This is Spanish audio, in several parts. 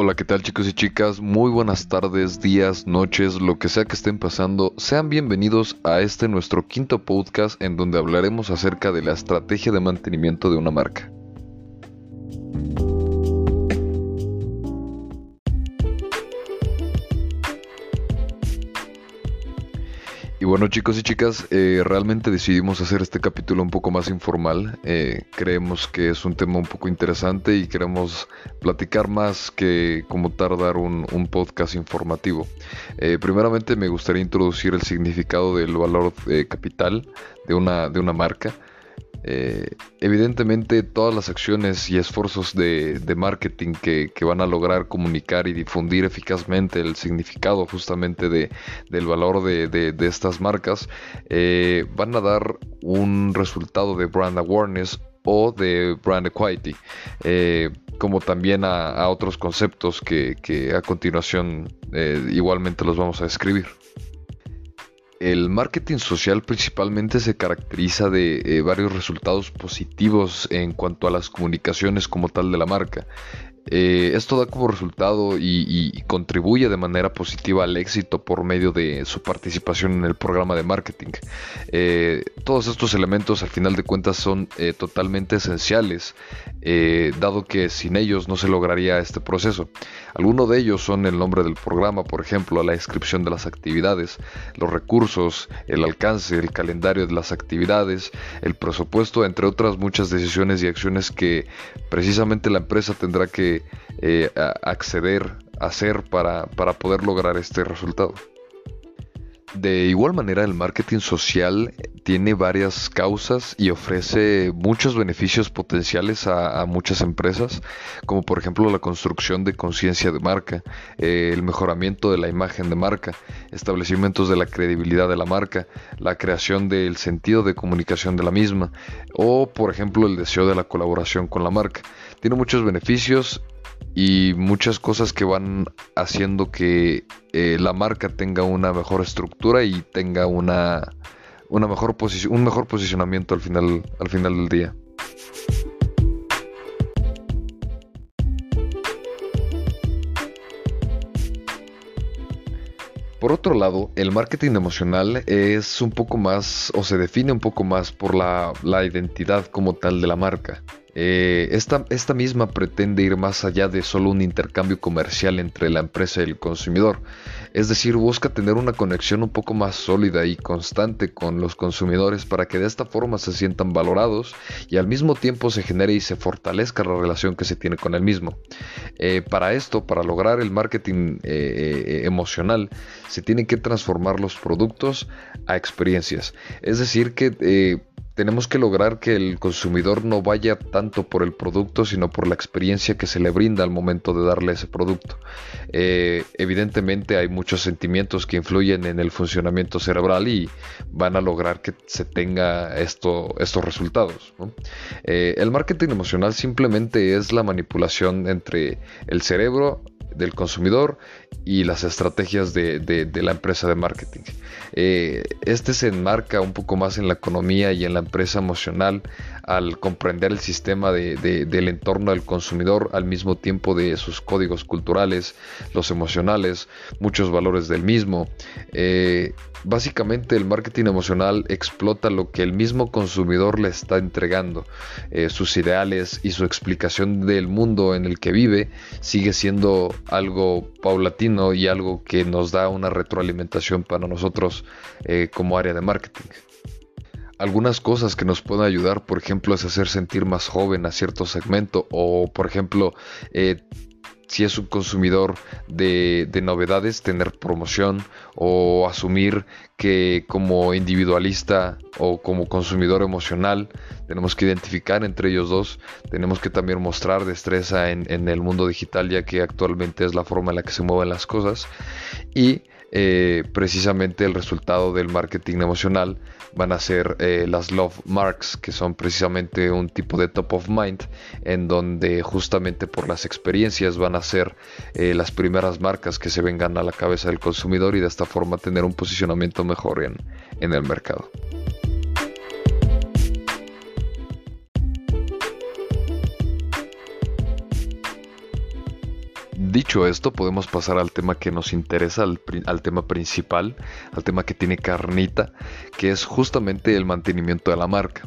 Hola, ¿qué tal chicos y chicas? Muy buenas tardes, días, noches, lo que sea que estén pasando. Sean bienvenidos a este nuestro quinto podcast en donde hablaremos acerca de la estrategia de mantenimiento de una marca. Bueno chicos y chicas, eh, realmente decidimos hacer este capítulo un poco más informal. Eh, creemos que es un tema un poco interesante y queremos platicar más que como tardar un, podcast informativo. Eh, primeramente me gustaría introducir el significado del valor capital de una, de una marca. Eh, evidentemente todas las acciones y esfuerzos de, marketing que, van a lograr comunicar y difundir eficazmente el significado justamente de, del valor de, estas marcas eh, van a dar un resultado de brand awareness o de brand equity eh, como también a, otros conceptos que, a continuación igualmente los vamos a describir. El marketing social principalmente se caracteriza de eh, varios resultados positivos en cuanto a las comunicaciones como tal de la marca. Eh, esto da como resultado y, contribuye de manera positiva al éxito por medio de su participación en el programa de marketing. Eh, todos estos elementos al final de cuentas son eh, totalmente esenciales, dado que sin ellos no se lograría este proceso. Algunos de ellos son el nombre del programa, por ejemplo, la descripción de las actividades, los recursos, el alcance, el calendario de las actividades, el presupuesto, entre otras muchas decisiones y acciones que precisamente la empresa tendrá que eh, acceder hacer para, para poder lograr este resultado. De igual manera, el marketing social tiene varias causas y ofrece muchos beneficios potenciales a, muchas empresas, como por ejemplo la construcción de conciencia de marca, eh, el mejoramiento de la imagen de marca, establecimientos de la credibilidad de la marca, la creación del sentido de comunicación de la misma, o por ejemplo el deseo de la colaboración con la marca. Tiene muchos beneficios y muchas cosas que van haciendo que eh, la marca tenga una mejor estructura y tenga una, una mejor un mejor posicionamiento al final, al final del día. Por otro lado, el marketing emocional es un poco más o se define un poco más por la, la identidad como tal de la marca. Eh, esta, esta, misma pretende ir más allá de solo un intercambio comercial entre la empresa y el consumidor, es decir, busca tener una conexión un poco más sólida y constante con los consumidores para que de esta forma se sientan valorados y al mismo tiempo se genere y se fortalezca la relación que se tiene con el mismo. Eh, para esto, para lograr el marketing eh, emocional, se tienen que transformar los productos a experiencias, es decir, que tenemos que lograr que el consumidor no vaya tanto por el producto, sino por la experiencia que se le brinda al momento de darle ese producto. Eh, evidentemente hay muchos sentimientos que influyen en el funcionamiento cerebral y van a lograr que se tenga esto, estos resultados. Eh, el marketing emocional simplemente es la manipulación entre el cerebro, del consumidor y las estrategias de, la empresa de marketing. Eh, este se enmarca un poco más en la economía y en la empresa emocional al comprender el sistema del entorno del consumidor al mismo tiempo de sus códigos culturales, los emocionales, muchos valores del mismo. Eh, básicamente el marketing emocional explota lo que el mismo consumidor le está entregando, eh, sus ideales y su explicación del mundo en el que vive sigue siendo algo paulatino y algo que nos da una retroalimentación para nosotros eh, como área de marketing. Algunas cosas que nos pueden ayudar, por ejemplo, es hacer sentir más joven a cierto segmento o, por ejemplo, eh, si es un consumidor de, novedades, tener promoción o asumir que como individualista o como consumidor emocional tenemos que identificar entre ellos dos, tenemos que también mostrar destreza en, en el mundo digital ya que actualmente es la forma en la que se mueven las cosas. Y eh, precisamente el resultado del marketing emocional van a ser eh, las love marks que son precisamente un tipo de top of mind en donde justamente por las experiencias van a ser eh, las primeras marcas que se vengan a la cabeza del consumidor y de esta forma tener un posicionamiento mejor en, en el mercado. Dicho esto, podemos pasar al tema que nos interesa, al, tema principal, al tema que tiene carnita, que es justamente el mantenimiento de la marca.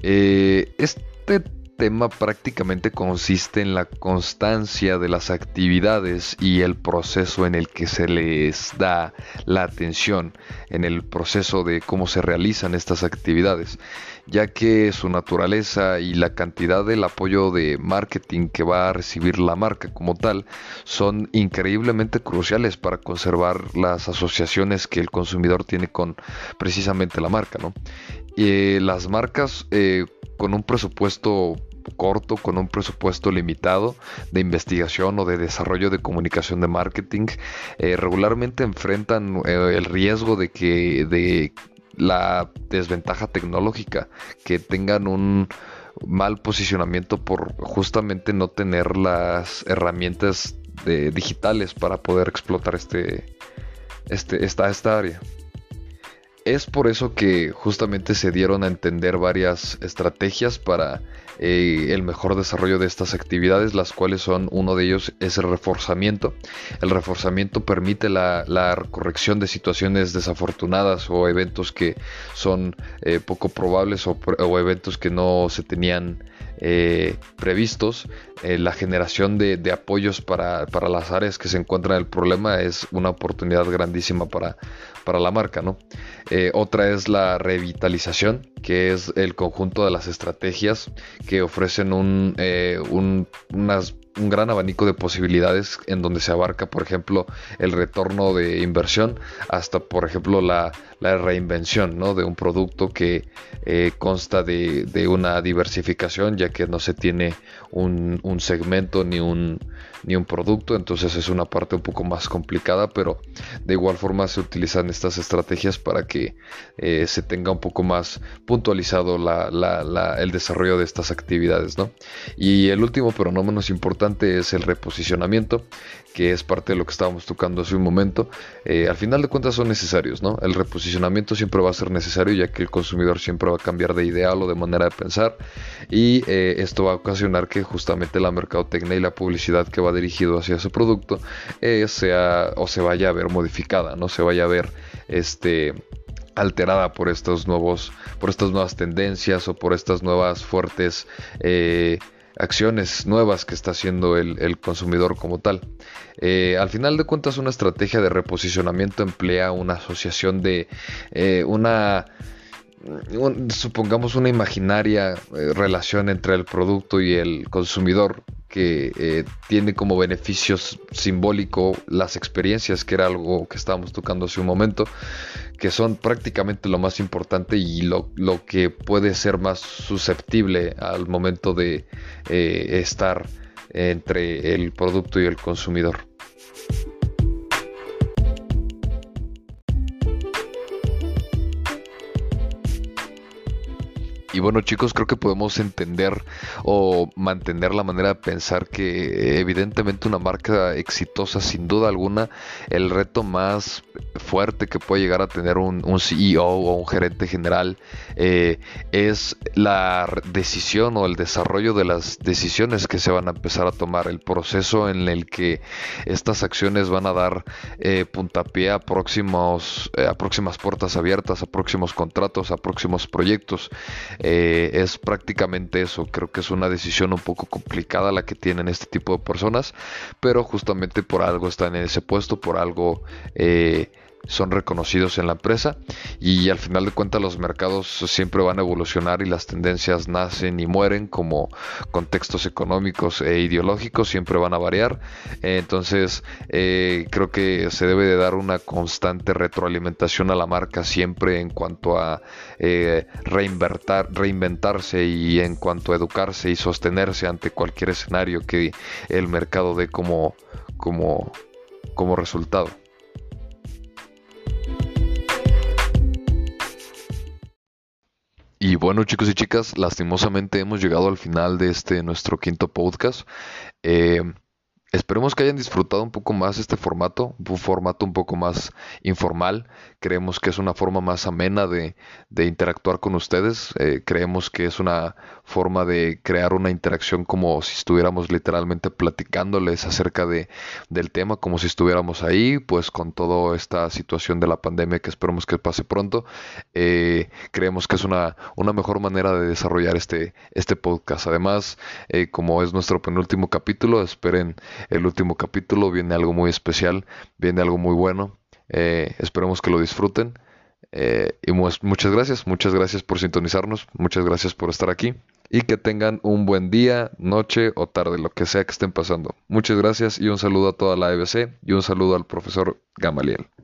Eh, este tema prácticamente consiste en la constancia de las actividades y el proceso en el que se les da la atención, en el proceso de cómo se realizan estas actividades, ya que su naturaleza y la cantidad del apoyo de marketing que va a recibir la marca como tal son increíblemente cruciales para conservar las asociaciones que el consumidor tiene con precisamente la marca, ¿no? Y las marcas eh, con un presupuesto corto, con un presupuesto limitado de investigación o de desarrollo de comunicación de marketing, eh, regularmente enfrentan eh, el riesgo de que la desventaja tecnológica, que tengan un mal posicionamiento por justamente no tener las herramientas digitales para poder explotar este, este, esta, esta área. Es por eso que justamente se dieron a entender varias estrategias para eh, el mejor desarrollo de estas actividades, las cuales son uno de ellos es el reforzamiento. El reforzamiento permite la, corrección de situaciones desafortunadas o eventos que son eh, poco probables o, eventos que no se tenían eh, previstos. la generación de, apoyos para, para, las áreas que se encuentran en el problema es una oportunidad grandísima para, para la marca, ¿no? Otra es la revitalización, que es el conjunto de las estrategias que ofrecen un, eh, unas un gran abanico de posibilidades en donde se abarca, por ejemplo, el retorno de inversión hasta, por ejemplo, la, reinvención ¿no? de un producto que eh, consta de, una diversificación, ya que no se tiene un, segmento ni un, ni un producto, entonces es una parte un poco más complicada, pero de igual forma se utilizan estas estrategias para que eh, se tenga un poco más puntualizado el desarrollo de estas actividades. ¿no? Y el último, pero no menos importante, es el reposicionamiento, que es parte de lo que estábamos tocando hace un momento. Eh, al final de cuentas son necesarios, ¿no? El reposicionamiento siempre va a ser necesario ya que el consumidor siempre va a cambiar de ideal o de manera de pensar. Y eh, esto va a ocasionar que justamente la mercadotecnia y la publicidad que va dirigido hacia ese producto eh, sea o se vaya a ver modificada, no se vaya a ver este alterada por estos nuevos por estas nuevas tendencias o por estas nuevas fuertes acciones nuevas que está haciendo el, consumidor como tal. Eh, al final de cuentas, una estrategia de reposicionamiento emplea una asociación de eh, una supongamos una imaginaria eh, relación entre el producto y el consumidor que eh, tiene como beneficios simbólico las experiencias, que era algo que estábamos tocando hace un momento, que son prácticamente lo más importante y lo, que puede ser más susceptible al momento de eh, estar entre el producto y el consumidor. Y bueno chicos, creo que podemos entender o mantener la manera de pensar que evidentemente una marca exitosa, sin duda alguna, el reto más fuerte que puede llegar a tener un, CEO o un gerente general eh, es la decisión o el desarrollo de las decisiones que se van a empezar a tomar, el proceso en el que estas acciones van a dar eh, puntapié a, próximos, eh, a próximas puertas abiertas, a próximos contratos, a próximos proyectos. Es prácticamente eso. Creo que es una decisión un poco complicada la que tienen este tipo de personas, pero justamente por algo están en ese puesto, por algo eh, son reconocidos en la empresa y al final de cuentas los mercados siempre van a evolucionar y las tendencias nacen y mueren como contextos económicos e ideológicos siempre van a variar entonces eh, creo que se debe de dar una constante retroalimentación a la marca siempre en cuanto a eh, reinventarse y en cuanto a educarse y sostenerse ante cualquier escenario que el mercado dé como, como, como resultado. Bueno chicos y chicas, lastimosamente hemos llegado al final de este nuestro quinto podcast. Eh, Esperemos que hayan disfrutado un poco más este formato, un formato un poco más informal. Creemos que es una forma más amena de, interactuar con ustedes. Eh, creemos que es una forma de crear una interacción como si estuviéramos literalmente platicándoles acerca de, del tema, como si estuviéramos ahí, pues con toda esta situación de la pandemia que esperemos que pase pronto. Eh, creemos que es una, una mejor manera de desarrollar este, este podcast. Además, eh, como es nuestro penúltimo capítulo, esperen el último capítulo, viene algo muy especial, viene algo muy bueno. Eh, esperemos que lo disfruten. Eh, y muchas gracias, muchas gracias por sintonizarnos, muchas gracias por estar aquí y que tengan un buen día, noche o tarde, lo que sea que estén pasando. Muchas gracias y un saludo a toda la EBC y un saludo al profesor Gamaliel.